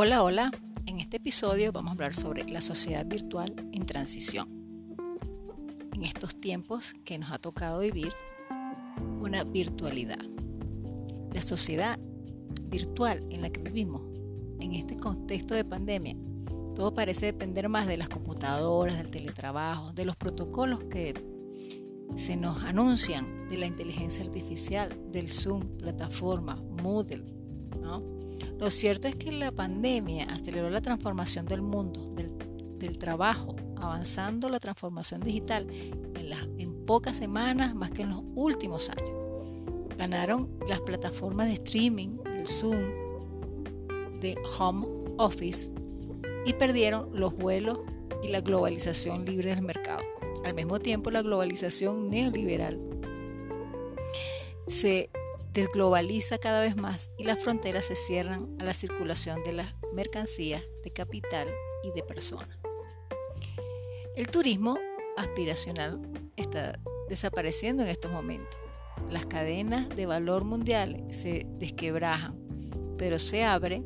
Hola, hola. En este episodio vamos a hablar sobre la sociedad virtual en transición. En estos tiempos que nos ha tocado vivir una virtualidad. La sociedad virtual en la que vivimos, en este contexto de pandemia, todo parece depender más de las computadoras, del teletrabajo, de los protocolos que se nos anuncian, de la inteligencia artificial, del Zoom, plataforma, Moodle, ¿no? Lo cierto es que la pandemia aceleró la transformación del mundo, del, trabajo, avanzando la transformación digital en, en pocas semanas más que en los últimos años. Ganaron las plataformas de streaming, el Zoom, de Home Office y perdieron los vuelos y la globalización libre del mercado. Al mismo tiempo, la globalización neoliberal se desglobaliza cada vez más y las fronteras se cierran a la circulación de las mercancías, de capital y de personas. El turismo aspiracional está desapareciendo en estos momentos. Las cadenas de valor mundial se desquebrajan, pero se abre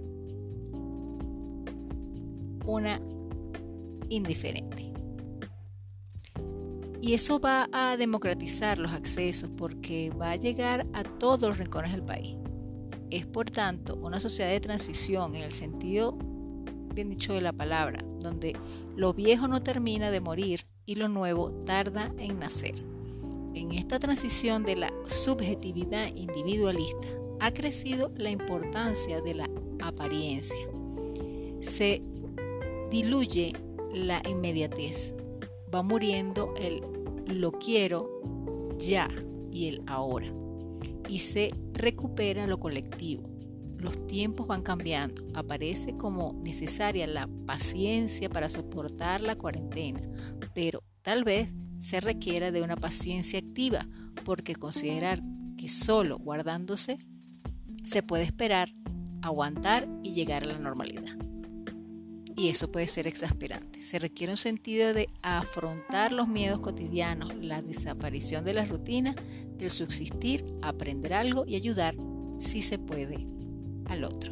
una indiferente. Y eso va a democratizar los accesos porque va a llegar a todos los rincones del país. Es por tanto una sociedad de transición en el sentido bien dicho de la palabra, donde lo viejo no termina de morir y lo nuevo tarda en nacer. En esta transición de la subjetividad individualista ha crecido la importancia de la apariencia. Se diluye la inmediatez va muriendo el lo quiero ya y el ahora. Y se recupera lo colectivo. Los tiempos van cambiando. Aparece como necesaria la paciencia para soportar la cuarentena, pero tal vez se requiera de una paciencia activa, porque considerar que solo guardándose se puede esperar, aguantar y llegar a la normalidad y eso puede ser exasperante. Se requiere un sentido de afrontar los miedos cotidianos, la desaparición de la rutina, del subsistir, aprender algo y ayudar, si se puede, al otro.